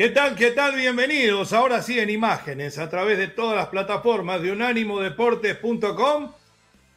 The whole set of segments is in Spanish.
¿Qué tal? ¿Qué tal? Bienvenidos. Ahora sí en imágenes a través de todas las plataformas de unánimodeportes.com.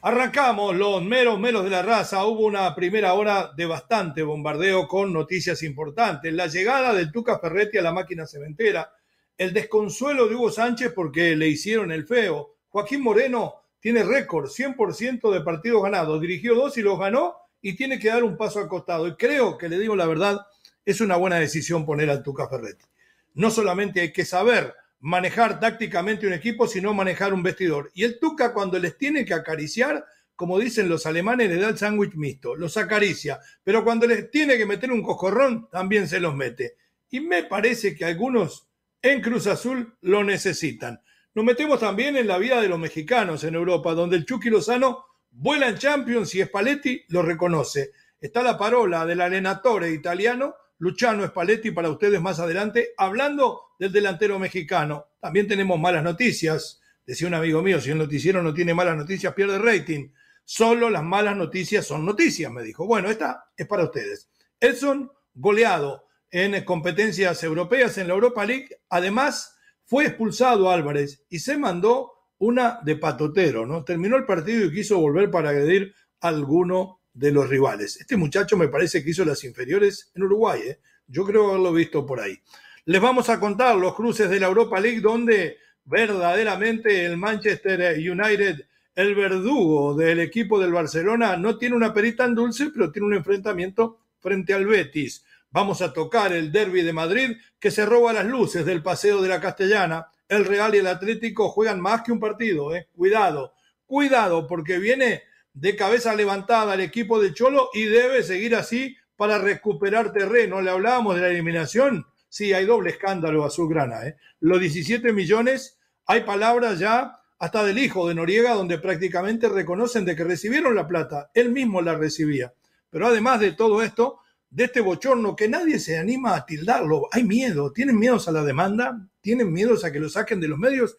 Arrancamos los meros meros de la raza. Hubo una primera hora de bastante bombardeo con noticias importantes. La llegada del Tuca Ferretti a la máquina cementera. El desconsuelo de Hugo Sánchez porque le hicieron el feo. Joaquín Moreno tiene récord, 100% de partidos ganados. Dirigió dos y los ganó y tiene que dar un paso al costado. Y creo que le digo la verdad, es una buena decisión poner al Tuca Ferretti no solamente hay que saber manejar tácticamente un equipo, sino manejar un vestidor. Y el Tuca cuando les tiene que acariciar, como dicen los alemanes, le da el sándwich mixto, los acaricia, pero cuando les tiene que meter un coscorrón, también se los mete. Y me parece que algunos en Cruz Azul lo necesitan. Nos metemos también en la vida de los mexicanos en Europa, donde el Chucky Lozano vuela en Champions y Spalletti lo reconoce. Está la parola del alenatore italiano Luciano Spalletti para ustedes más adelante, hablando del delantero mexicano. También tenemos malas noticias. Decía un amigo mío, si el noticiero no tiene malas noticias, pierde rating. Solo las malas noticias son noticias, me dijo. Bueno, esta es para ustedes. Edson, goleado en competencias europeas en la Europa League. Además, fue expulsado Álvarez y se mandó una de patotero, ¿no? Terminó el partido y quiso volver para agredir a alguno de los rivales. Este muchacho me parece que hizo las inferiores en Uruguay, ¿eh? yo creo haberlo visto por ahí. Les vamos a contar los cruces de la Europa League donde verdaderamente el Manchester United, el verdugo del equipo del Barcelona, no tiene una perita tan dulce, pero tiene un enfrentamiento frente al Betis. Vamos a tocar el derby de Madrid que se roba las luces del paseo de la Castellana. El Real y el Atlético juegan más que un partido, ¿eh? Cuidado, cuidado, porque viene de cabeza levantada al equipo de Cholo y debe seguir así para recuperar terreno. Le hablábamos de la eliminación. Sí, hay doble escándalo azulgrana. ¿eh? Los 17 millones, hay palabras ya hasta del hijo de Noriega donde prácticamente reconocen de que recibieron la plata. Él mismo la recibía. Pero además de todo esto, de este bochorno que nadie se anima a tildarlo, hay miedo, tienen miedos a la demanda, tienen miedos a que lo saquen de los medios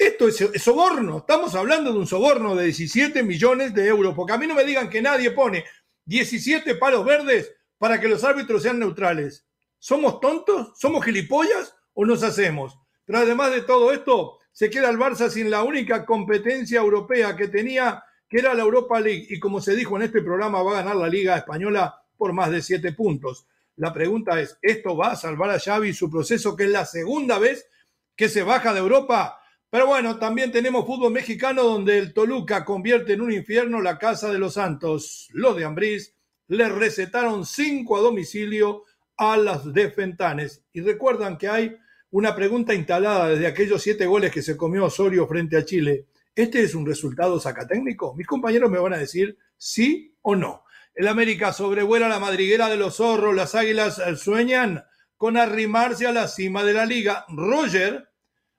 esto es, soborno, estamos hablando de un soborno de 17 millones de euros, porque a mí no me digan que nadie pone 17 palos verdes para que los árbitros sean neutrales. ¿Somos tontos? ¿Somos gilipollas o nos hacemos? Pero además de todo esto, se queda el Barça sin la única competencia europea que tenía, que era la Europa League. Y como se dijo en este programa, va a ganar la Liga Española por más de 7 puntos. La pregunta es, ¿esto va a salvar a Xavi su proceso, que es la segunda vez que se baja de Europa? Pero bueno, también tenemos fútbol mexicano donde el Toluca convierte en un infierno la casa de los Santos. Los de Ambriz le recetaron cinco a domicilio a las de Fentanes. Y recuerdan que hay una pregunta instalada desde aquellos siete goles que se comió Osorio frente a Chile. ¿Este es un resultado sacatécnico? Mis compañeros me van a decir sí o no. El América sobrevuela la madriguera de los zorros. Las águilas sueñan con arrimarse a la cima de la liga. Roger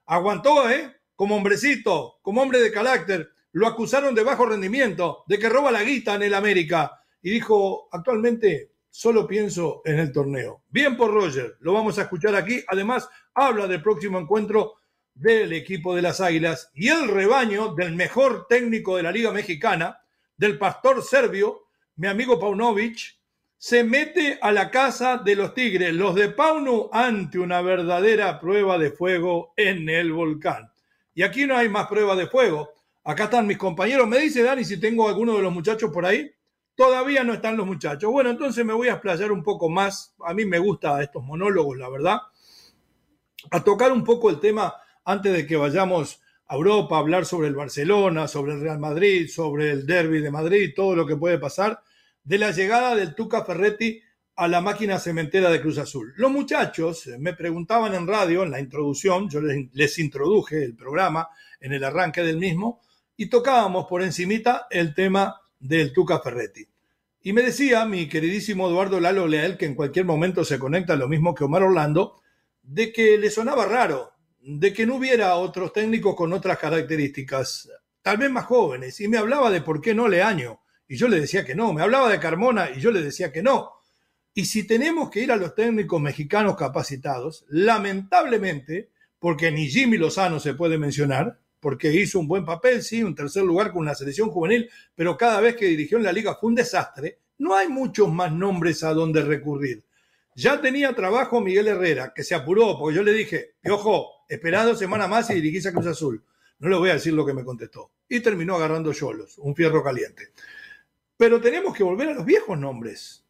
aguantó, ¿eh? Como hombrecito, como hombre de carácter, lo acusaron de bajo rendimiento, de que roba la guita en el América. Y dijo, actualmente solo pienso en el torneo. Bien por Roger, lo vamos a escuchar aquí. Además, habla del próximo encuentro del equipo de las Águilas y el rebaño del mejor técnico de la Liga Mexicana, del pastor serbio, mi amigo Paunovic, se mete a la casa de los Tigres, los de Pauno, ante una verdadera prueba de fuego en el volcán. Y aquí no hay más prueba de fuego. Acá están mis compañeros. Me dice Dani si tengo alguno de los muchachos por ahí. Todavía no están los muchachos. Bueno, entonces me voy a explayar un poco más. A mí me gustan estos monólogos, la verdad. A tocar un poco el tema antes de que vayamos a Europa a hablar sobre el Barcelona, sobre el Real Madrid, sobre el Derby de Madrid, todo lo que puede pasar de la llegada del Tuca Ferretti a la máquina cementera de Cruz Azul. Los muchachos me preguntaban en radio, en la introducción, yo les, introduje el programa en el arranque del mismo, y tocábamos por encimita el tema del Tuca Ferretti. Y me decía mi queridísimo Eduardo Lalo Leal, que en cualquier momento se conecta lo mismo que Omar Orlando, de que le sonaba raro, de que no hubiera otros técnicos con otras características, tal vez más jóvenes, y me hablaba de por qué no Leaño y yo le decía que no. Me hablaba de Carmona y yo le decía que no. Y si tenemos que ir a los técnicos mexicanos capacitados, lamentablemente, porque ni Jimmy Lozano se puede mencionar, porque hizo un buen papel, sí, un tercer lugar con una selección juvenil, pero cada vez que dirigió en la liga fue un desastre, no hay muchos más nombres a donde recurrir. Ya tenía trabajo Miguel Herrera, que se apuró, porque yo le dije, ojo, esperá dos semanas más y dirigís a Cruz Azul. No le voy a decir lo que me contestó. Y terminó agarrando Cholos, un fierro caliente. Pero tenemos que volver a los viejos nombres.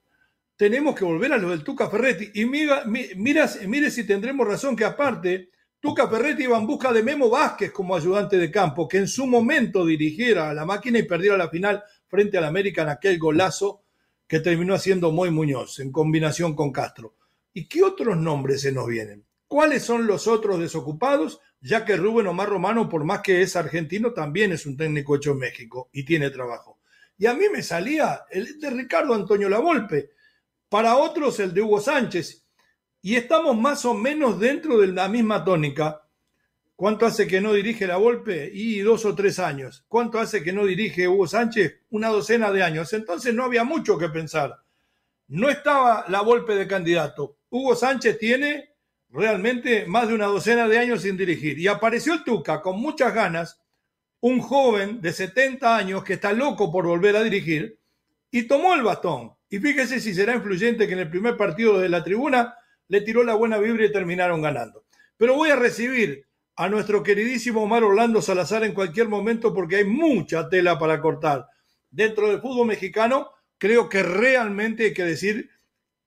Tenemos que volver a los del Tuca Ferretti. Y mira, mire si tendremos razón que aparte, Tuca Ferretti iba en busca de Memo Vázquez como ayudante de campo, que en su momento dirigiera a la máquina y perdiera la final frente al América en aquel golazo que terminó haciendo Moy Muñoz en combinación con Castro. ¿Y qué otros nombres se nos vienen? ¿Cuáles son los otros desocupados? Ya que Rubén Omar Romano, por más que es argentino, también es un técnico hecho en México y tiene trabajo y a mí me salía el de Ricardo Antonio Lavolpe, para otros el de Hugo Sánchez, y estamos más o menos dentro de la misma tónica. ¿Cuánto hace que no dirige la Volpe? Y dos o tres años. ¿Cuánto hace que no dirige Hugo Sánchez? Una docena de años. Entonces no había mucho que pensar. No estaba la Volpe de candidato. Hugo Sánchez tiene realmente más de una docena de años sin dirigir. Y apareció el Tuca con muchas ganas un joven de 70 años que está loco por volver a dirigir y tomó el bastón. Y fíjese si será influyente que en el primer partido de la tribuna le tiró la buena vibra y terminaron ganando. Pero voy a recibir a nuestro queridísimo Omar Orlando Salazar en cualquier momento porque hay mucha tela para cortar. Dentro del fútbol mexicano, creo que realmente hay que decir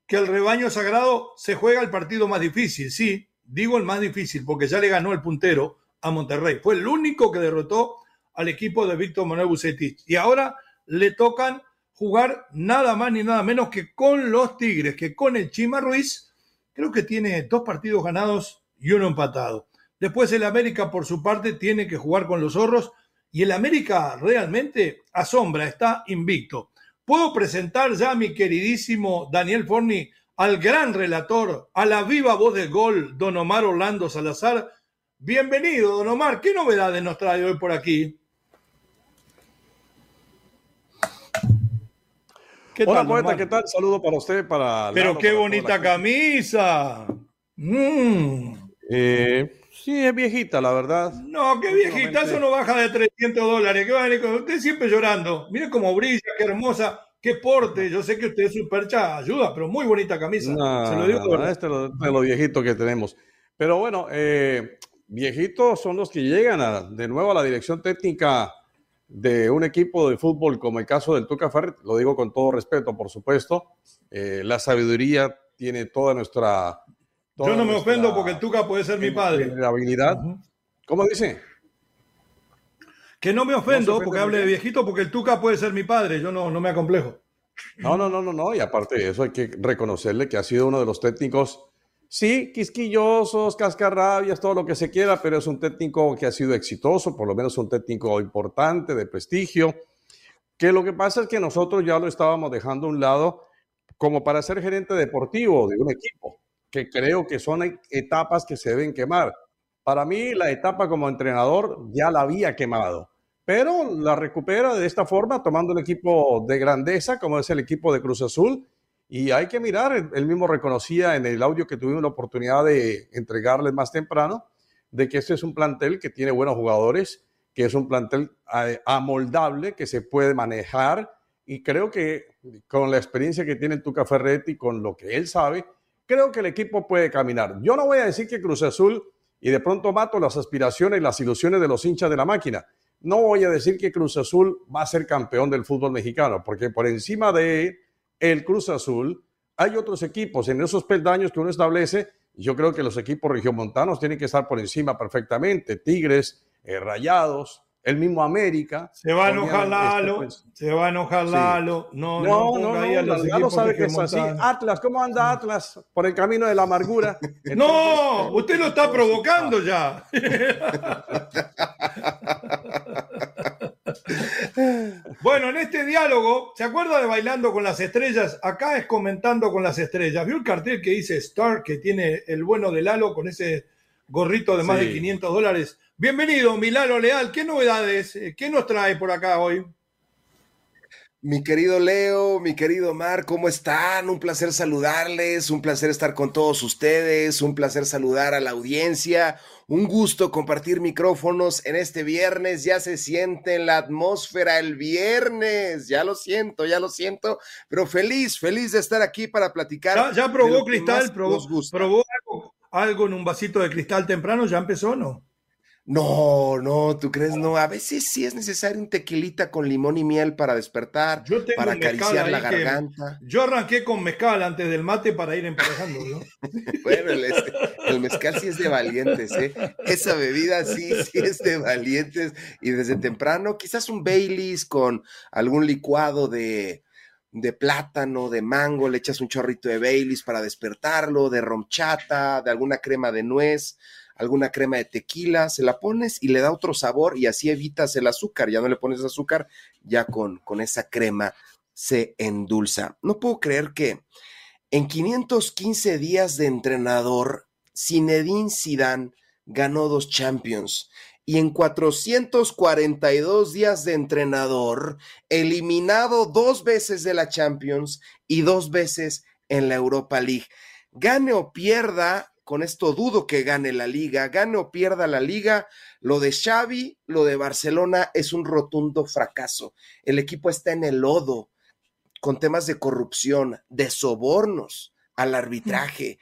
que el rebaño sagrado se juega el partido más difícil. Sí, digo el más difícil porque ya le ganó el puntero a Monterrey. Fue el único que derrotó al equipo de Víctor Manuel Bucetich. Y ahora le tocan jugar nada más ni nada menos que con los Tigres, que con el Chima Ruiz, creo que tiene dos partidos ganados y uno empatado. Después el América, por su parte, tiene que jugar con los zorros y el América realmente asombra, está invicto. Puedo presentar ya a mi queridísimo Daniel Forni al gran relator, a la viva voz del gol, don Omar Orlando Salazar. Bienvenido, don Omar. ¿Qué novedades nos trae hoy por aquí? ¿Qué Hola, tal, poeta, ¿qué tal? Saludo para usted, para... Pero qué bonita camisa. Mm. Eh, sí, es viejita, la verdad. No, qué viejita, eso no baja de 300 dólares. ¿Qué va a venir con usted siempre llorando? Mire cómo brilla, qué hermosa, qué porte. Yo sé que usted es su percha, ayuda, pero muy bonita camisa. Se lo digo no, este es lo, de lo viejito que tenemos. Pero bueno, eh, viejitos son los que llegan de nuevo a la dirección técnica de un equipo de fútbol como el caso del Tuca Ferret, lo digo con todo respeto, por supuesto, eh, la sabiduría tiene toda nuestra... Yo no me ofendo porque el Tuca puede ser mi padre. La habilidad. ¿Cómo dice? Que no me ofendo porque hable de viejito porque el Tuca puede ser mi padre, yo no, no me acomplejo. No, no, no, no, no, y aparte de eso hay que reconocerle que ha sido uno de los técnicos Sí, quisquillosos, cascarrabias, todo lo que se quiera, pero es un técnico que ha sido exitoso, por lo menos un técnico importante, de prestigio. Que lo que pasa es que nosotros ya lo estábamos dejando a un lado como para ser gerente deportivo de un equipo, que creo que son etapas que se deben quemar. Para mí, la etapa como entrenador ya la había quemado, pero la recupera de esta forma, tomando un equipo de grandeza, como es el equipo de Cruz Azul, y hay que mirar, él mismo reconocía en el audio que tuvimos la oportunidad de entregarles más temprano, de que este es un plantel que tiene buenos jugadores, que es un plantel amoldable, que se puede manejar y creo que con la experiencia que tiene Tuca Ferretti, con lo que él sabe, creo que el equipo puede caminar. Yo no voy a decir que Cruz Azul y de pronto mato las aspiraciones y las ilusiones de los hinchas de la máquina. No voy a decir que Cruz Azul va a ser campeón del fútbol mexicano, porque por encima de el Cruz Azul hay otros equipos en esos peldaños que uno establece. Yo creo que los equipos regiomontanos tienen que estar por encima perfectamente. Tigres, eh, Rayados, el mismo América. Se va a enojar Lalo, este, pues, se va a enojar Lalo. No, no, no, no, Lalo sabe que es así. Atlas, ¿cómo anda Atlas por el camino de la amargura? no, usted lo está provocando ya. bueno, en este diálogo, ¿se acuerda de Bailando con las Estrellas? Acá es comentando con las estrellas. ¿Vio el cartel que dice Star, que tiene el bueno de Lalo con ese gorrito de más de 500 dólares? Bienvenido, Milano Leal. ¿Qué novedades? Eh, ¿Qué nos trae por acá hoy? Mi querido Leo, mi querido Mar, ¿cómo están? Un placer saludarles, un placer estar con todos ustedes, un placer saludar a la audiencia, un gusto compartir micrófonos en este viernes, ya se siente en la atmósfera el viernes, ya lo siento, ya lo siento, pero feliz, feliz de estar aquí para platicar. ¿Ya, probó cristal? ¿Probó, probó algo, algo, en un vasito de cristal temprano? ¿Ya empezó no? No, no, ¿tú crees? No, a veces sí es necesario un tequilita con limón y miel para despertar, para acariciar la garganta. Yo arranqué con mezcal antes del mate para ir emparejando, ¿no? bueno, el, mezcal sí es de valientes, ¿eh? Esa bebida sí, sí es de valientes. Y desde temprano, quizás un Baileys con algún licuado de, de plátano, de mango, le echas un chorrito de Baileys para despertarlo, de romchata, de alguna crema de nuez alguna crema de tequila, se la pones y le da otro sabor y así evitas el azúcar, ya no le pones azúcar, ya con, con esa crema se endulza. No puedo creer que en 515 días de entrenador, Zinedine Zidane ganó dos Champions y en 442 días de entrenador, eliminado dos veces de la Champions y dos veces en la Europa League. Gane o pierda, con esto dudo que gane la liga, gane o pierda la liga, lo de Xavi, lo de Barcelona es un rotundo fracaso. El equipo está en el lodo con temas de corrupción, de sobornos al arbitraje.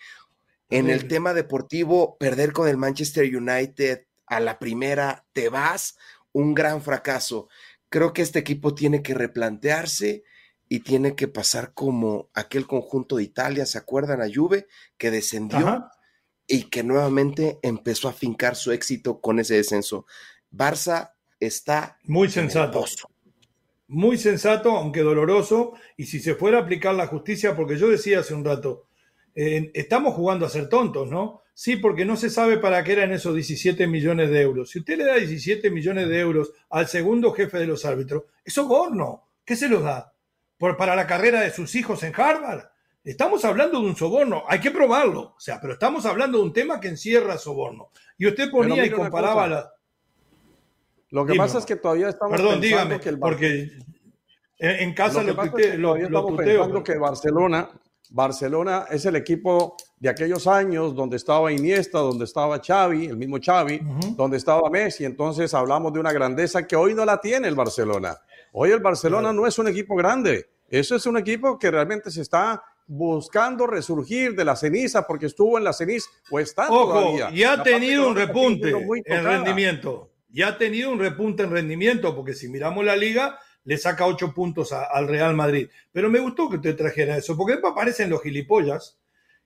En el tema deportivo, perder con el Manchester United a la primera, te vas, un gran fracaso. Creo que este equipo tiene que replantearse y tiene que pasar como aquel conjunto de Italia, ¿se acuerdan? A Juve, que descendió y que nuevamente empezó a fincar su éxito con ese descenso. Barça está muy sensato. Muy sensato, aunque doloroso, y si se fuera a aplicar la justicia, porque yo decía hace un rato, eh, estamos jugando a ser tontos, ¿no? Sí, porque no se sabe para qué eran esos 17 millones de euros. Si usted le da 17 millones de euros al segundo jefe de los árbitros, es soborno. ¿Qué se los da? ¿Por, ¿Para la carrera de sus hijos en Harvard? Estamos hablando de un soborno, hay que probarlo, o sea, pero estamos hablando de un tema que encierra soborno. Y usted ponía y comparaba la... Lo que pasa es que todavía estamos Perdón, dígame, que porque en, casa lo, que lo, estamos pensando que Barcelona, Barcelona es el equipo de aquellos años donde estaba Iniesta, donde estaba Xavi, el mismo Xavi, donde estaba Messi. Entonces hablamos de una grandeza que hoy no la tiene el Barcelona. Hoy el Barcelona no es un equipo grande. Eso es un equipo que realmente se está buscando resurgir de la ceniza porque estuvo en la ceniza o está Ojo, y ha tenido un repunte en rendimiento. Ya ha tenido un repunte en rendimiento porque si miramos la liga le saca ocho puntos al Real Madrid. Pero me gustó que te trajera eso porque después aparecen los gilipollas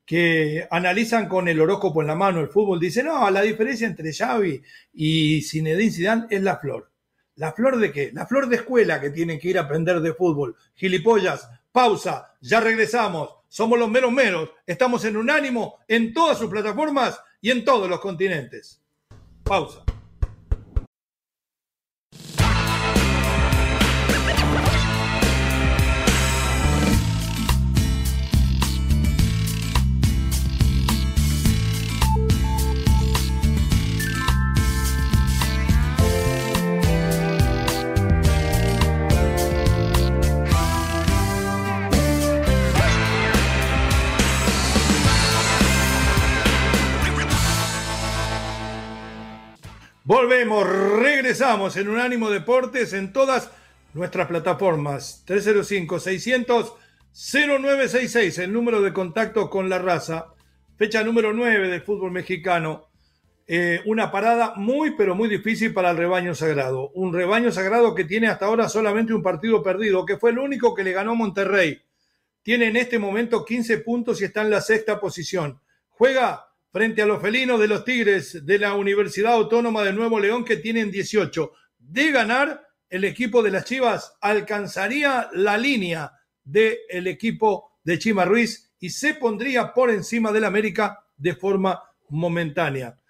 que analizan con el horóscopo en la mano el fútbol. Dicen, no, la diferencia entre Xavi y Zinedine Zidane es la flor. ¿La flor de qué? La flor de escuela que tienen que ir a aprender de fútbol. Gilipollas, pausa, ya regresamos. Somos los menos menos. Estamos en Unánimo en todas sus plataformas y en todos los continentes. Pausa. Volvemos, regresamos en Unánimo Deportes en todas nuestras plataformas 305-600-0966, el número de contacto con la raza, fecha número 9 del fútbol mexicano. Eh, una parada muy, pero muy difícil para el rebaño sagrado. Un rebaño sagrado que tiene hasta ahora solamente un partido perdido, que fue el único que le ganó Monterrey. Tiene en este momento 15 puntos y está en la sexta posición. Juega frente a los felinos de los Tigres de la Universidad Autónoma de Nuevo León, que tienen 18. De ganar, el equipo de las Chivas alcanzaría la línea del equipo de Chima Ruiz y se pondría por encima del América de forma momentánea.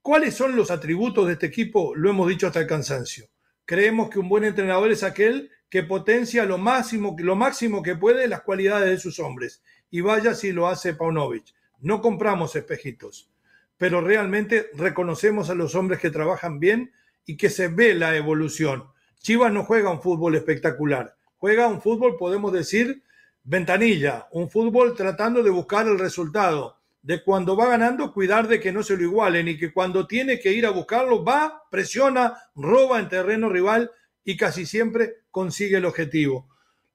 ¿Cuáles son los atributos de este equipo? Lo hemos dicho hasta el cansancio. Creemos que un buen entrenador es aquel que potencia lo máximo, lo máximo que puede las cualidades de sus hombres. Y vaya si lo hace Paunovic. No compramos espejitos, pero realmente reconocemos a los hombres que trabajan bien y que se ve la evolución. Chivas no juega un fútbol espectacular, juega un fútbol, podemos decir, ventanilla, un fútbol tratando de buscar el resultado, de cuando va ganando, cuidar de que no se lo igualen y que cuando tiene que ir a buscarlo, va, presiona, roba en terreno rival y casi siempre consigue el objetivo.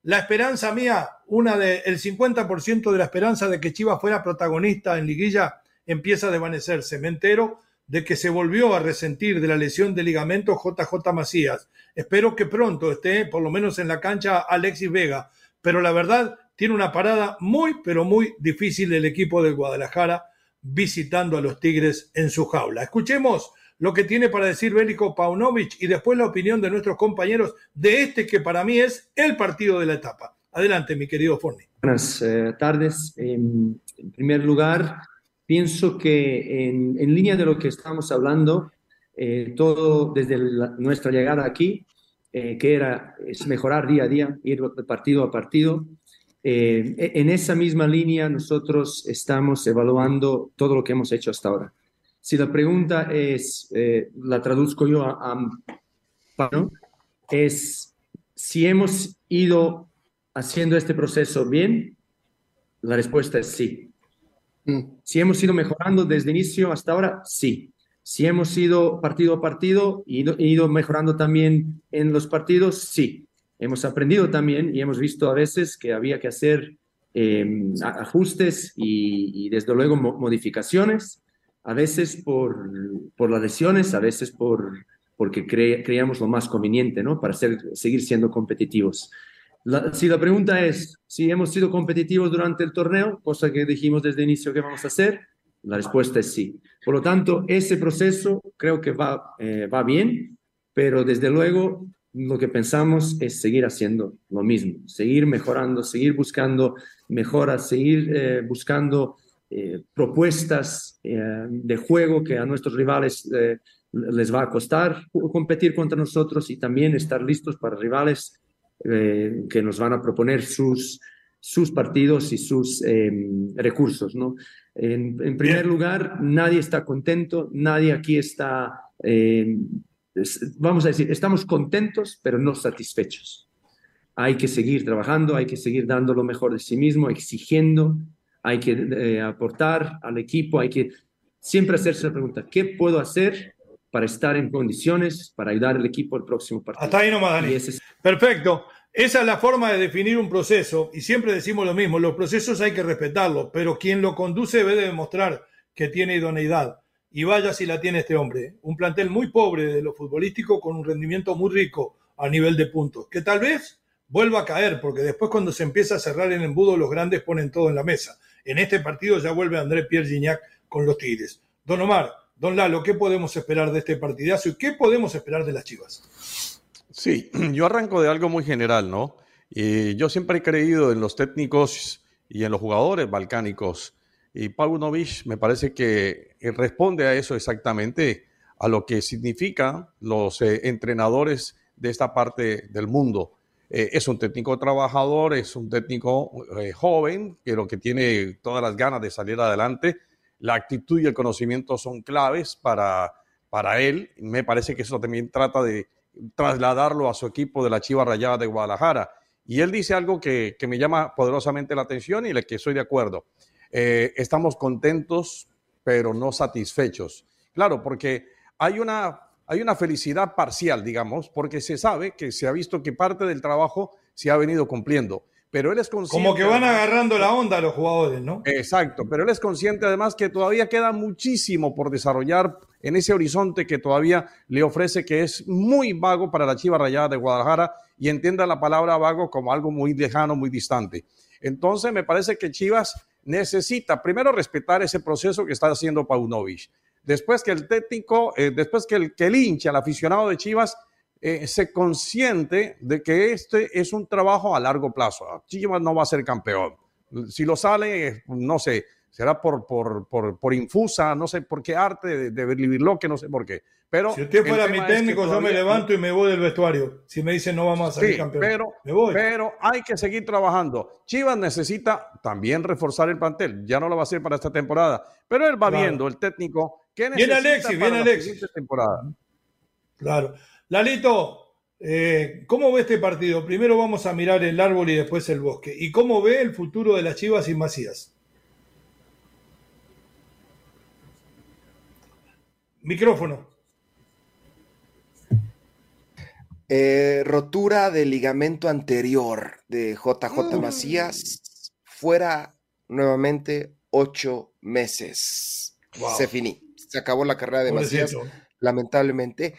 La esperanza mía, una de, el 50% de la esperanza de que Chivas fuera protagonista en liguilla empieza a desvanecerse. Me entero de que se volvió a resentir de la lesión de ligamento JJ Macías. Espero que pronto esté, por lo menos en la cancha, Alexis Vega. Pero la verdad, tiene una parada muy, pero muy difícil el equipo de Guadalajara visitando a los Tigres en su jaula. Escuchemos lo que tiene para decir Bélico Paunovic y después la opinión de nuestros compañeros de este que para mí es el partido de la etapa. Adelante, mi querido Forni. Buenas eh, tardes. en primer lugar, pienso que en, línea de lo que estamos hablando, eh, todo desde nuestra llegada aquí, eh, que era es mejorar día a día, ir de partido a partido. E, en esa misma línea nosotros estamos evaluando todo lo que hemos hecho hasta ahora. Si la pregunta es, eh, la traduzco yo a, a es si hemos ido haciendo este proceso bien, la respuesta es sí. Mm. Si hemos ido mejorando desde inicio hasta ahora, sí. Si hemos ido partido a partido, ido, ido mejorando también en los partidos, sí. Hemos aprendido también y hemos visto a veces que había que hacer em, ajustes y, y, desde luego modificaciones a veces por, por las lesiones, a veces por, porque creíamos lo más conveniente, ¿no? Para ser, seguir siendo competitivos. si la pregunta es si hemos sido competitivos durante el torneo, cosa que dijimos desde el inicio que vamos a hacer, la respuesta es sí. Por lo tanto, ese proceso creo que va, eh, va bien, pero desde luego lo que pensamos es seguir haciendo lo mismo, seguir mejorando, seguir buscando mejoras, seguir eh, buscando eh, propuestas eh, de juego que a nuestros rivales eh, les va a costar competir contra nosotros y también estar listos para rivales que nos van a proponer sus, sus partidos y sus recursos. ¿no? En, en, primer lugar, nadie está contento, nadie aquí está, vamos a decir, estamos contentos, pero no satisfechos. Hay que seguir trabajando, hay que seguir dando lo mejor de sí mismo, exigiendo, hay que eh, aportar al equipo, hay que siempre hacerse la pregunta, ¿qué puedo hacer para estar en condiciones para ayudar al equipo al próximo partido? Hasta ahí nomás, Dani. Perfecto. Esa es la forma de definir un proceso y siempre decimos lo mismo, los procesos hay que respetarlos, pero quien lo conduce debe demostrar que tiene idoneidad. Y vaya si la tiene este hombre. Un plantel muy pobre de lo futbolístico con un rendimiento muy rico a nivel de puntos, que tal vez vuelva a caer, porque después cuando se empieza a cerrar el embudo, los grandes ponen todo en la mesa. En este partido ya vuelve André Pierre Gignac con los Tigres. Don Omar, don Lalo, ¿qué podemos esperar de este partidazo y qué podemos esperar de las Chivas? Sí, yo arranco de algo muy general, ¿no? yo siempre he creído en los técnicos y en los jugadores balcánicos. Y Paunovic me parece que responde a eso exactamente, a lo que significan los eh, entrenadores de esta parte del mundo. Eh, es un técnico trabajador, es un técnico eh, joven, pero que tiene todas las ganas de salir adelante. La actitud y el conocimiento son claves para, para él. Me parece que eso también trata de trasladarlo a su equipo de la Chiva Rayada de Guadalajara. Y él dice algo que, me llama poderosamente la atención y el que estoy de acuerdo. Eh, estamos contentos, pero no satisfechos. Claro, porque hay una hay una felicidad parcial, digamos, porque se sabe que se ha visto que parte del trabajo se ha venido cumpliendo. Pero él es consciente. Como que van agarrando la onda los jugadores, ¿no? Exacto, pero él es consciente además que todavía queda muchísimo por desarrollar en ese horizonte que todavía le ofrece, que es muy vago para la Chiva Rayada de Guadalajara y entienda la palabra vago como algo muy lejano, muy distante. Entonces, me parece que Chivas necesita primero respetar ese proceso que está haciendo Paunovic. Después que el técnico, eh, después que el, que el hincha, el aficionado de Chivas, eh, se consciente de que este es un trabajo a largo plazo. Chivas no va a ser campeón. Si lo sale, no sé, será por, por, por, por infusa, no sé por qué arte de, de vivirlo, que no sé por qué. Pero si usted fuera mi técnico, yo me levanto y me voy del vestuario. Si me dicen no vamos a salir campeón, pero, me voy. Pero hay que seguir trabajando. Chivas necesita también reforzar el plantel. Ya no lo va a hacer para esta temporada, pero él va claro. viendo, el técnico, viene Alexis, para viene la Alexis. temporada. Claro. Lalito, eh, ¿cómo ve este partido? Primero vamos a mirar el árbol y después el bosque. ¿Y cómo ve el futuro de las Chivas y Macías? Micrófono. Eh, rotura del ligamento anterior de JJ Macías, fuera nuevamente ocho meses. Wow. Se finí, se acabó la carrera de. Macías, lamentablemente.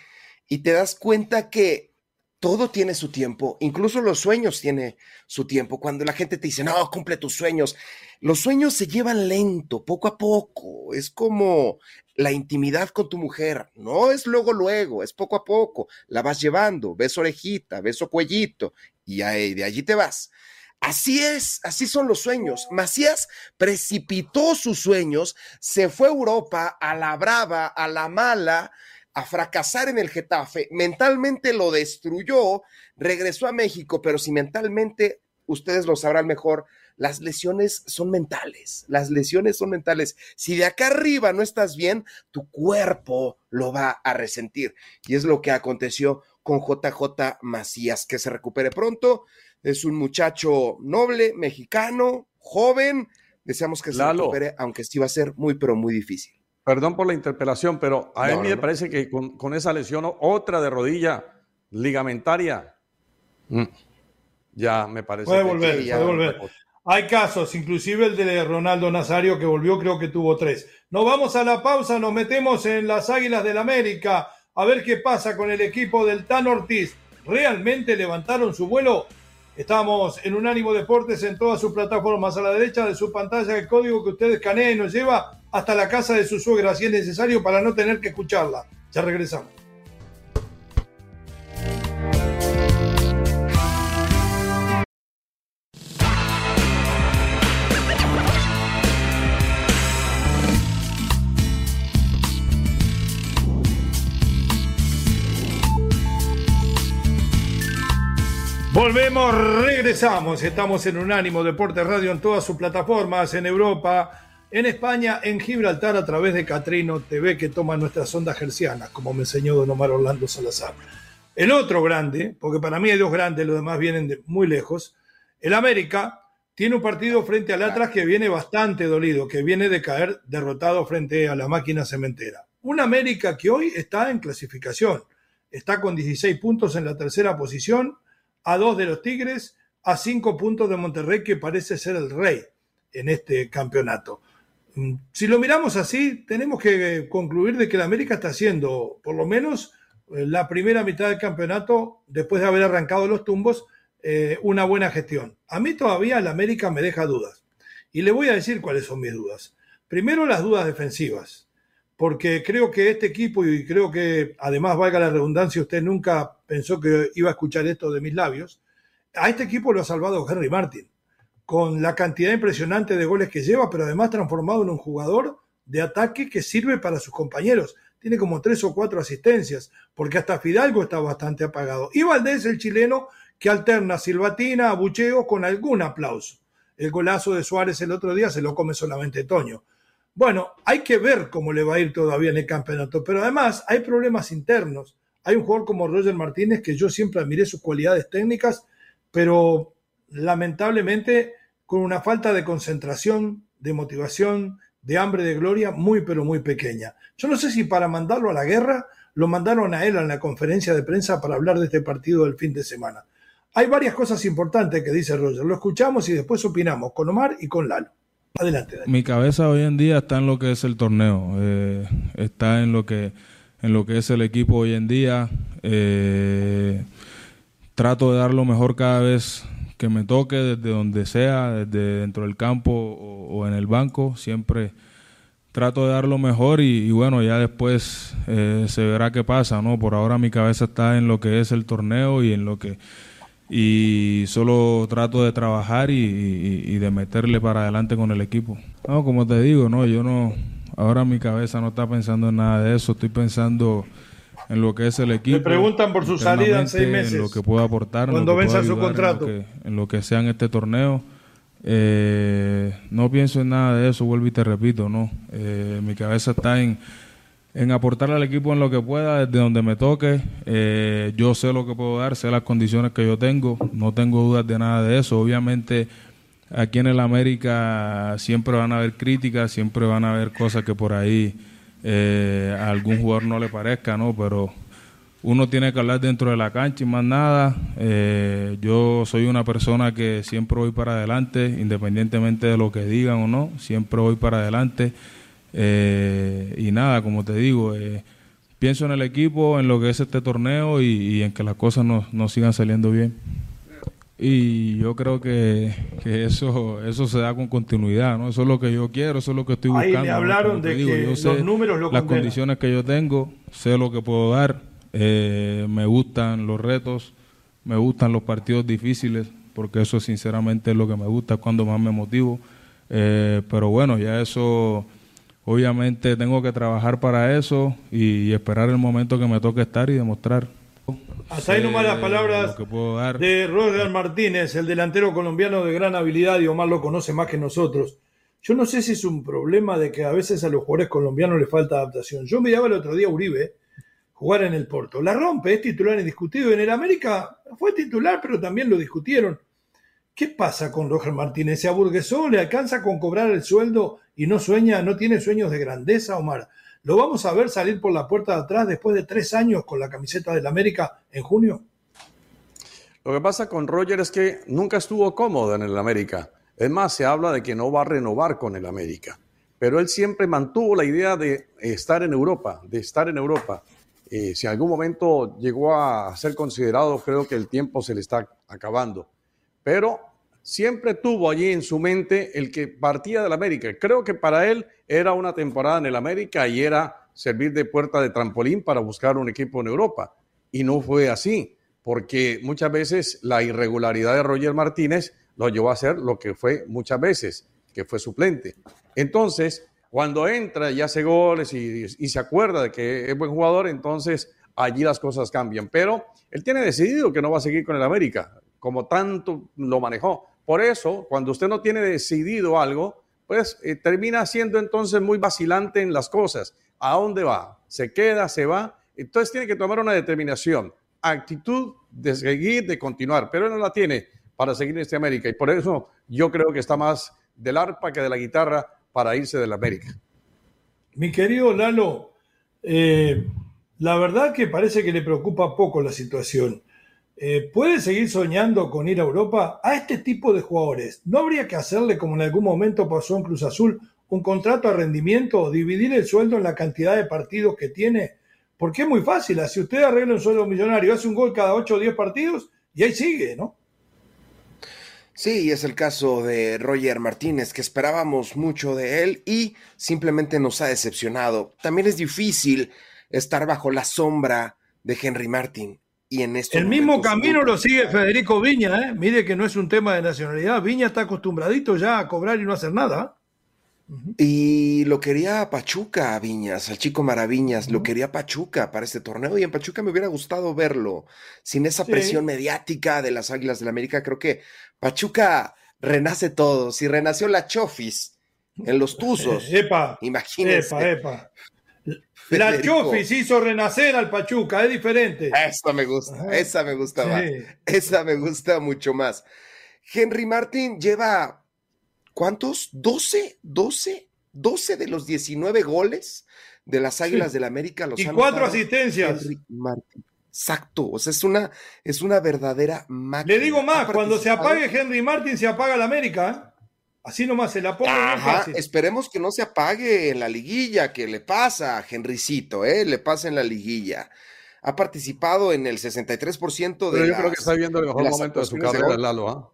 Y te das cuenta que todo tiene su tiempo, incluso los sueños tienen su tiempo. Cuando la gente te dice, no, cumple tus sueños, los sueños se llevan lento, poco a poco. Es como la intimidad con tu mujer, no es luego, luego, es poco a poco. La vas llevando, beso orejita, beso cuellito, y de allí te vas. Así es, así son los sueños. Macías precipitó sus sueños, se fue a Europa a la brava, a la mala, a fracasar en el Getafe, mentalmente lo destruyó, regresó a México, pero si mentalmente, ustedes lo sabrán mejor, las lesiones son mentales, las lesiones son mentales. Si de acá arriba no estás bien, tu cuerpo lo va a resentir. Y es lo que aconteció con JJ Macías, que se recupere pronto. Es un muchacho noble, mexicano, joven. Deseamos que se recupere, aunque sí va a ser muy, pero muy difícil. Perdón por la interpelación, pero a No, mí no, me no. parece que con, con esa lesión, otra de rodilla ligamentaria, mm, ya me parece. Puede que- volver, puede volver. Hay casos, inclusive el de Ronaldo Nazario que volvió, creo que tuvo tres. Nos vamos a la pausa, nos metemos en las Águilas del América a ver qué pasa con el equipo del Tan Ortiz. ¿Realmente levantaron su vuelo? Estamos en Unánimo Deportes en todas sus plataformas. A la derecha de su pantalla el código que usted escanea y nos lleva hasta la casa de su suegra si es necesario para no tener que escucharla. Ya regresamos. Volvemos, regresamos. Estamos en Unánimo Deportes Radio en todas sus plataformas, en Europa, en España, en Gibraltar, a través de Catrino TV, que toma nuestras ondas gercianas, como me enseñó Don Omar Orlando Salazar. El otro grande, porque para mí hay dos grandes, los demás vienen de muy lejos, el América tiene un partido frente al Atlas que viene bastante dolido, que viene de caer derrotado frente a la máquina cementera. Un América que hoy está en clasificación, está con 16 puntos en la tercera posición, a dos de los Tigres, a cinco puntos de Monterrey, que parece ser el rey en este campeonato. Mm, Si lo miramos así, tenemos que concluir de que el América está haciendo, por lo menos, eh, la primera mitad del campeonato, después de haber arrancado los tumbos, eh, una buena gestión. A mí todavía el América me deja dudas. Y le voy a decir cuáles son mis dudas. Primero, las dudas defensivas porque creo que este equipo, y creo que además valga la redundancia, usted nunca pensó que iba a escuchar esto de mis labios, a este equipo lo ha salvado Henry Martin, con la cantidad impresionante de goles que lleva, pero además transformado en un jugador de ataque que sirve para sus compañeros. Tiene como tres o cuatro asistencias, porque hasta Fidalgo está bastante apagado. Y Valdés, el chileno, que alterna silbatina, abucheo con algún aplauso. El golazo de Suárez el otro día se lo come solamente Toño. Bueno, hay que ver cómo le va a ir todavía en el campeonato, pero además hay problemas internos. Hay un jugador como Roger Martínez que yo siempre admiré sus cualidades técnicas, pero lamentablemente con una falta de concentración, de motivación, de hambre de gloria muy pero muy pequeña. Yo no sé si para mandarlo a la guerra lo mandaron a él en la conferencia de prensa para hablar de este partido del fin de semana. Hay varias cosas importantes que dice Roger. Lo escuchamos y después opinamos con Omar y con Lalo. Mi cabeza hoy en día está en lo que es el torneo, eh, está en lo que en lo que es el equipo hoy en día. Eh, trato de dar lo mejor cada vez que me toque, desde donde sea, desde dentro del campo o, en el banco. Siempre trato de dar lo mejor y, bueno, ya después eh, se verá qué pasa, ¿no? Por ahora mi cabeza está en lo que es el torneo y en lo que y solo trato de trabajar y, de meterle para adelante con el equipo. No, como te digo, no, yo no, ahora mi cabeza no está pensando en nada de eso, estoy pensando en lo que es el equipo. Me preguntan por su salida en seis meses. En lo que puedo aportar, cuando venza su contrato. En lo, que, sea en este torneo. Eh, no pienso en nada de eso, vuelvo y te repito, no. Eh, mi cabeza está en en aportarle al equipo en lo que pueda, desde donde me toque. Eh, yo sé lo que puedo dar, sé las condiciones que yo tengo, no tengo dudas de nada de eso. Obviamente, aquí en el América siempre van a haber críticas, siempre van a haber cosas que por ahí eh, a algún jugador no le parezca, ¿no? Pero uno tiene que hablar dentro de la cancha y más nada. Eh, yo soy una persona que siempre voy para adelante, independientemente de lo que digan o no, siempre voy para adelante. Eh, y nada, como te digo, eh, pienso en el equipo, en lo que es este torneo y, en que las cosas nos, sigan saliendo bien. Y yo creo que, eso eso se da con continuidad, ¿no? Eso es lo que yo quiero, eso es lo que estoy buscando. Ahí hablaron de que los números lo Las condiciones que yo tengo, sé lo que puedo dar, eh, me gustan los retos, me gustan los partidos difíciles, porque eso sinceramente es lo que me gusta, cuando más me motivo. pero bueno, ya eso obviamente tengo que trabajar para eso y, esperar el momento que me toque estar y demostrar. Hasta ahí nomás las palabras de Roger Martínez, el delantero colombiano de gran habilidad y Omar lo conoce más que nosotros. Yo no sé si es un problema de que a veces a los jugadores colombianos les falta adaptación. Yo me miraba el otro día a Uribe jugar en el Porto. La rompe, es titular indiscutido. En el América fue titular, pero también lo discutieron. ¿Qué pasa con Roger Martínez? ¿Se aburguesó? ¿Le alcanza con cobrar el sueldo y no sueña, no tiene sueños de grandeza, Omar? ¿Lo vamos a ver salir por la puerta de atrás después de tres años con la camiseta del América en junio? Lo que pasa con Roger es que nunca estuvo cómodo en el América. Es más, se habla de que no va a renovar con el América. Pero él siempre mantuvo la idea de estar en Europa, de estar en Europa. Eh, si en algún momento llegó a ser considerado, creo que el tiempo se le está acabando pero siempre tuvo allí en su mente el que partía del América. Creo que para él era una temporada en el América y era servir de puerta de trampolín para buscar un equipo en Europa. Y no fue así, porque muchas veces la irregularidad de Roger Martínez lo llevó a hacer lo que fue muchas veces, que fue suplente. Entonces, cuando entra y hace goles y, y se acuerda de que es buen jugador, entonces allí las cosas cambian. Pero él tiene decidido que no va a seguir con el América como tanto lo manejó. Por eso, cuando usted no tiene decidido algo, pues eh, termina siendo entonces muy vacilante en las cosas. ¿A dónde va? ¿Se queda? ¿Se va? Entonces tiene que tomar una determinación, actitud de seguir, de continuar, pero él no la tiene para seguir en este América y por eso yo creo que está más del arpa que de la guitarra para irse de la América. Mi querido Lalo, eh, la verdad que parece que le preocupa poco la situación. Eh, ¿puede seguir soñando con ir a Europa? A este tipo de jugadores, ¿no habría que hacerle, como en algún momento pasó en Cruz Azul, un contrato a rendimiento o dividir el sueldo en la cantidad de partidos que tiene? Porque es muy fácil, si usted arregla un sueldo millonario, hace un gol cada 8 o 10 partidos y ahí sigue, ¿no? Sí, es el caso de Roger Martínez, que esperábamos mucho de él y simplemente nos ha decepcionado. También es difícil estar bajo la sombra de Henry Martin el mismo camino lo sigue Federico Viña, ¿eh? Mire que no es un tema de nacionalidad. Viña está acostumbradito ya a cobrar y no hacer nada. Y lo quería Pachuca, Viñas, al chico Maraviñas, lo quería Pachuca para este torneo y en Pachuca me hubiera gustado verlo. Sin esa presión mediática de las Águilas del la América, creo que Pachuca renace todo. Si renació la Chofis en los Tuzos, epa, imagínese. Epa, epa. La Chofis hizo renacer al Pachuca, es diferente. Esa me gusta, esa me gusta más. Esa me gusta mucho más. Henry Martin lleva, ¿cuántos? ¿12? ¿12? 12 de los 19 goles de las Águilas del América. Los y cuatro asistencias. Henry Martin. Exacto, o sea, es una, es una verdadera máquina. Le digo más, cuando se apague Henry Martin, se apaga la América. Así nomás se la pongo bien Ajá, fácil. esperemos que no se apague en la liguilla, que le pasa a Henrycito, ¿eh? Le pasa en la liguilla. Ha participado en el 63% de Pero yo las- creo que está viviendo el mejor las momento de su de carrera. Lalo. ¿ah?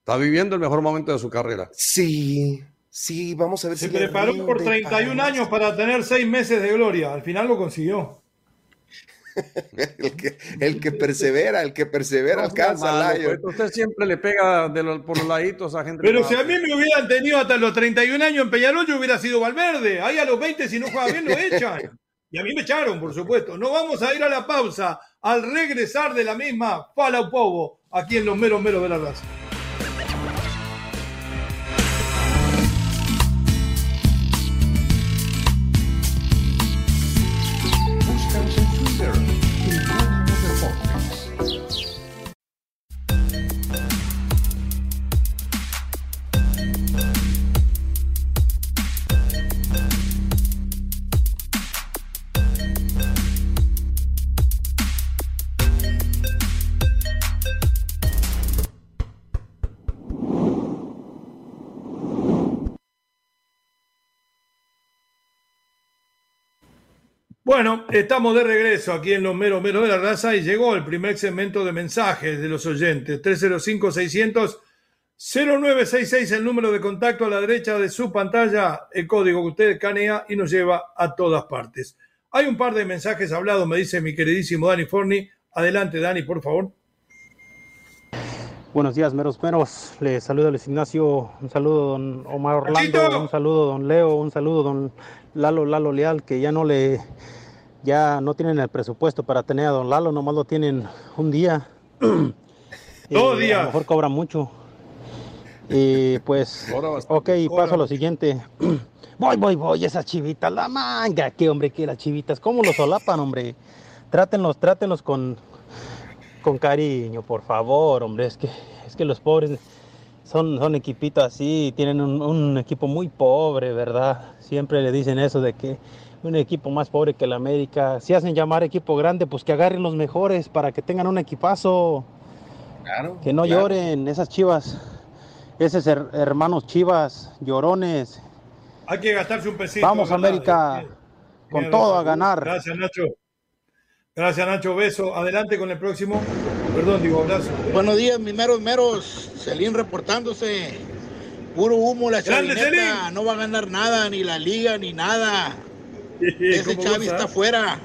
Está viviendo el mejor momento de su carrera. Sí, sí, vamos a ver Se si le preparó por rinde 31 para años para tener seis meses de gloria. Al final lo consiguió. El que, el que persevera, el que persevera No alcanza, Lion. pues, usted siempre le pega de lo- por los laditos a gente. Pero si a mí me hubieran tenido hasta los 31 años en Peñarol, yo hubiera sido Valverde. Ahí a los 20, si no juega bien, lo echan. Y a mí me echaron, por supuesto. No vamos a ir a la pausa. Al regresar de la misma, Fala Povo, aquí en los meros meros de la raza. Bueno, estamos de regreso aquí en los meros meros de la raza y llegó el primer segmento de mensajes de los oyentes. 305-600-0966, el número de contacto a la derecha de su pantalla, el código que usted canea y nos lleva a todas partes. Hay un par de mensajes hablados, me dice mi queridísimo Dani Forni. Adelante, Dani, por favor. Buenos días, meros meros. Les saludo Luis Ignacio, un saludo don Omar Orlando, un saludo don Leo, un saludo don Lalo Lalo Leal, que ya no le, ya no tienen el presupuesto para tener a don Lalo, nomás lo tienen un día. Dos A días. lo mejor cobra mucho. Y pues, ok, paso a lo siguiente. Voy, voy, voy, esas chivitas, la manga, qué hombre, que las chivitas, ¿cómo los solapan, hombre? Trátenlos, trátenlos con, con cariño, por favor, hombre. Es que, es que los pobres son, son equipitos así, tienen un, un equipo muy pobre, ¿verdad? Siempre le dicen eso de que un equipo más pobre que el América. Si hacen llamar equipo grande, pues que agarren los mejores para que tengan un equipazo. Claro, Que no claro. lloren esas chivas, esos her- hermanos chivas, llorones. Hay que gastarse un pesito. Vamos. América, Bien. con Bien, todo a ganar. Gracias, Nacho. Gracias, Nacho. Beso. Adelante con el próximo. Perdón, digo, abrazo. Buenos días, mis meros meros. Celín reportándose. Puro humo la Grande, chavineta. No va a ganar nada, ni la liga, ni nada. Ese ¿Cómo Chavi está fuera.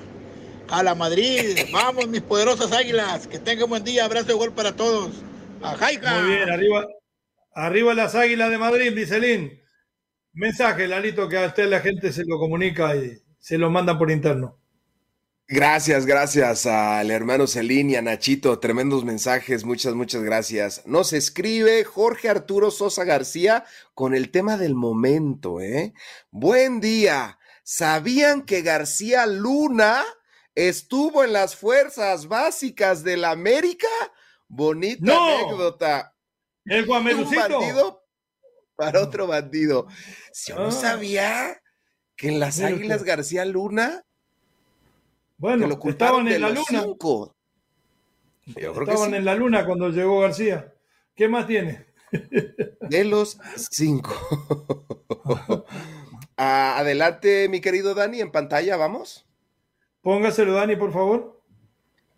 A la Madrid. Vamos, mis poderosas águilas. Que tengan buen día. Abrazo de gol para todos. A Jaica. Muy bien, arriba, arriba las águilas de Madrid, Bricelín. Mensaje, Lalito, que a usted la gente se lo comunica y se lo manda por interno. Gracias, gracias al hermano Celín y a Nachito. Tremendos mensajes, muchas, muchas gracias. Nos escribe Jorge Arturo Sosa García con el tema del momento, ¿eh? Buen día. ¿Sabían que García Luna estuvo en las fuerzas básicas de la América? Bonita ¡No! anécdota. El Un Guamelucito. bandido para otro bandido. Yo no Ah. sabía que en las Águilas usted. García Luna que Bueno, lo estaban en la luna. cinco. Yo creo que Estaban en la luna cuando llegó García. ¿Qué más tiene? De los cinco. Ah, adelante, mi querido Dani, en pantalla, vamos. Póngaselo, Dani, por favor.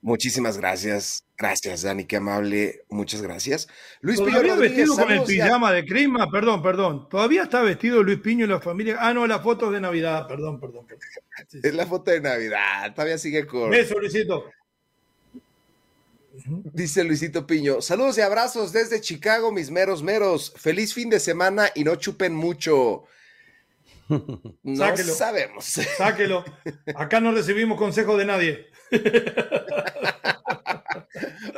Muchísimas gracias. Gracias, Dani, qué amable. Muchas gracias. Luis Todavía Rodríguez, vestido con el pijama de Crisma, perdón, perdón. Todavía está vestido Luis Piño y la familia. Ah, no, las fotos de Navidad, perdón, perdón. perdón. Sí, sí. Es la foto de Navidad. Todavía sigue con. Beso, Luisito. Dice Luisito Piño. Saludos y abrazos desde Chicago, mis meros meros. Feliz fin de semana y no chupen mucho. No Sáquelo. sabemos. Sáquelo. Acá no recibimos consejo de nadie.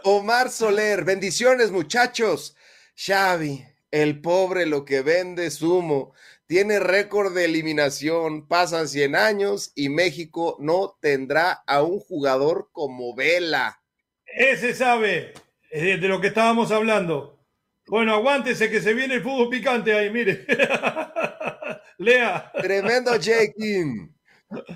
Omar Soler, bendiciones muchachos. Xavi, el pobre lo que vende es humo. Tiene récord de eliminación, pasan 100 años y México no tendrá a un jugador como Vela. Ese sabe eh, de lo que estábamos hablando. Bueno, aguántese que se viene el fútbol picante ahí, mire. Lea. Tremendo Jekin.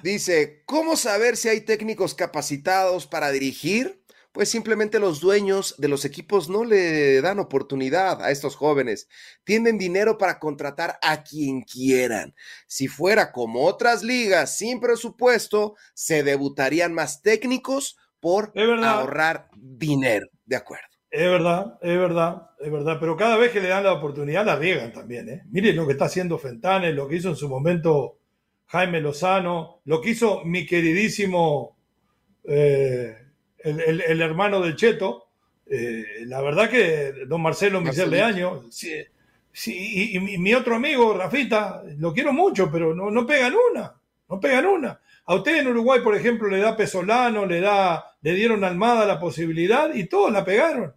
Dice, ¿cómo saber si hay técnicos capacitados para dirigir? Pues simplemente los dueños de los equipos no le dan oportunidad a estos jóvenes. Tienen dinero para contratar a quien quieran. Si fuera como otras ligas sin presupuesto, se debutarían más técnicos por ahorrar dinero. De acuerdo. Es verdad, es verdad, es verdad. Pero cada vez que le dan la oportunidad la riegan también. ¿eh? Miren lo que está haciendo Fentanes, lo que hizo en su momento Jaime Lozano, lo que hizo mi queridísimo eh, el, hermano del Cheto. Eh, la verdad que don Marcelo Michel de Año, sí, y, mi otro amigo, Rafita, lo quiero mucho, pero no, no pegan una, no pegan una. A usted en Uruguay, por ejemplo, le da Pesolano, le da, le dieron Almada la posibilidad y todos la pegaron.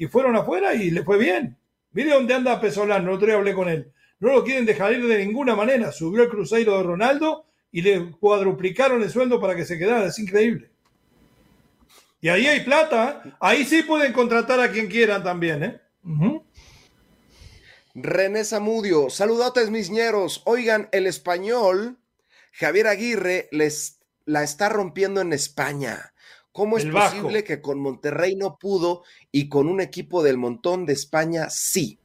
Y fueron afuera y le fue bien. Mire dónde anda Pesolano, el otro día hablé con él. No lo quieren dejar ir de ninguna manera. Subió el cruceiro de Ronaldo y le cuadruplicaron el sueldo para que se quedara. Es increíble. Y ahí hay plata. Ahí sí pueden contratar a quien quieran también, ¿eh? René Zamudio, saludotes mis ñeros. Oigan, el español, Javier Aguirre, les la está rompiendo en España. ¿Cómo es posible que con Monterrey no pudo y con un equipo del montón de España sí?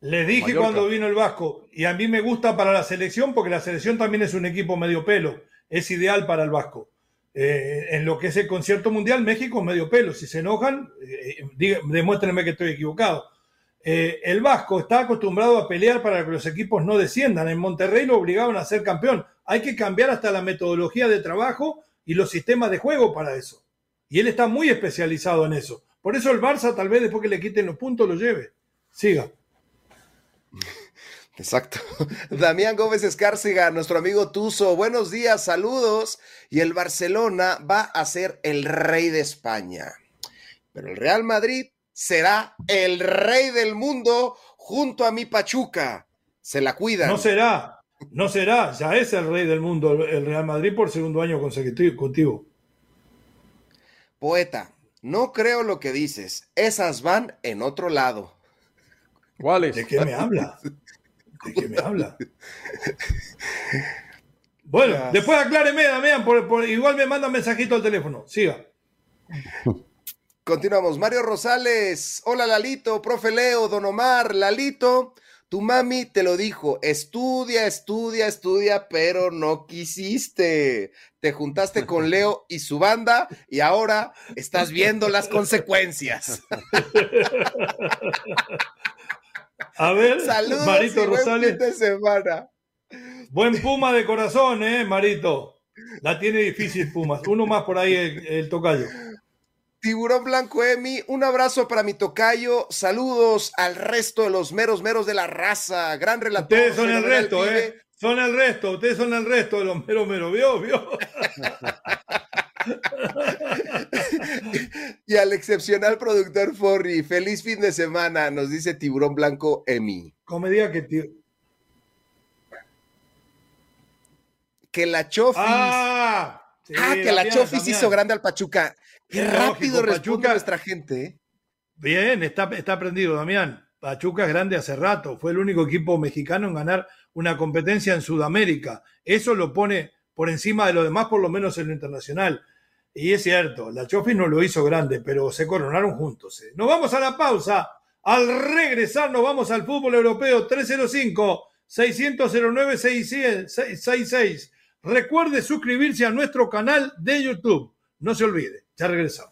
Les dije cuando vino el Vasco, y a mí me gusta para la selección porque la selección también es un equipo medio pelo, es ideal para el Vasco. Eh, en lo que es el concierto mundial, México medio pelo. Si se enojan, eh, demuéstrenme que estoy equivocado. Eh, el Vasco está acostumbrado a pelear para que los equipos no desciendan. En Monterrey lo obligaban a ser campeón. Hay que cambiar hasta la metodología de trabajo y los sistemas de juego para eso. Y él está muy especializado en eso. Por eso el Barça, tal vez después que le quiten los puntos, lo lleve. Siga. Exacto. Damián Gómez Escárcega, nuestro amigo Tuzo, buenos días, saludos. Y el Barcelona va a ser el rey de España. Pero el Real Madrid será el rey del mundo junto a mi Pachuca. Se la cuidan. No será, no será, ya es el rey del mundo el Real Madrid por segundo año consecutivo. Poeta, no creo lo que dices. Esas van en otro lado. ¿Cuáles? ¿De qué me habla? ¿De qué me habla? Bueno, después acláreme, Damián, por, igual me manda un mensajito al teléfono. Siga. Continuamos. Mario Rosales. Hola, Lalito, profe Leo, Don Omar, Lalito. Tu mami te lo dijo, estudia, estudia, estudia, pero no quisiste. Te juntaste con Leo y su banda y ahora estás viendo las consecuencias. A ver, Saludos Marito Rosales. Buen semana. Buen Puma de corazón, ¿eh, Marito? La tiene difícil Pumas. Uno más por ahí, el, tocayo. Tiburón Blanco Emi, un abrazo para mi tocayo. Saludos al resto de los meros meros de la raza. Gran relator. Ustedes son el resto, ¿eh? Son el resto. Ustedes son el resto de los meros meros. ¿Vio? ¿Vio? y al excepcional productor Forri, feliz fin de semana, nos dice Tiburón Blanco Emi. Comedia que Que la Chofis. Ah, ah que la Chofis hizo grande al Pachuca. Qué rápido responde nuestra gente. ¿eh? Bien, está, está prendido, Damián. Pachuca es grande hace rato. Fue el único equipo mexicano en ganar una competencia en Sudamérica. Eso lo pone por encima de lo demás, por lo menos en lo internacional. Y es cierto, la Chofi no lo hizo grande, pero se coronaron juntos. ¿eh? Nos vamos a la pausa. Al regresar nos vamos al fútbol europeo 305 609 66. Recuerde suscribirse a nuestro canal de YouTube. No se olvide. Ya regresamos.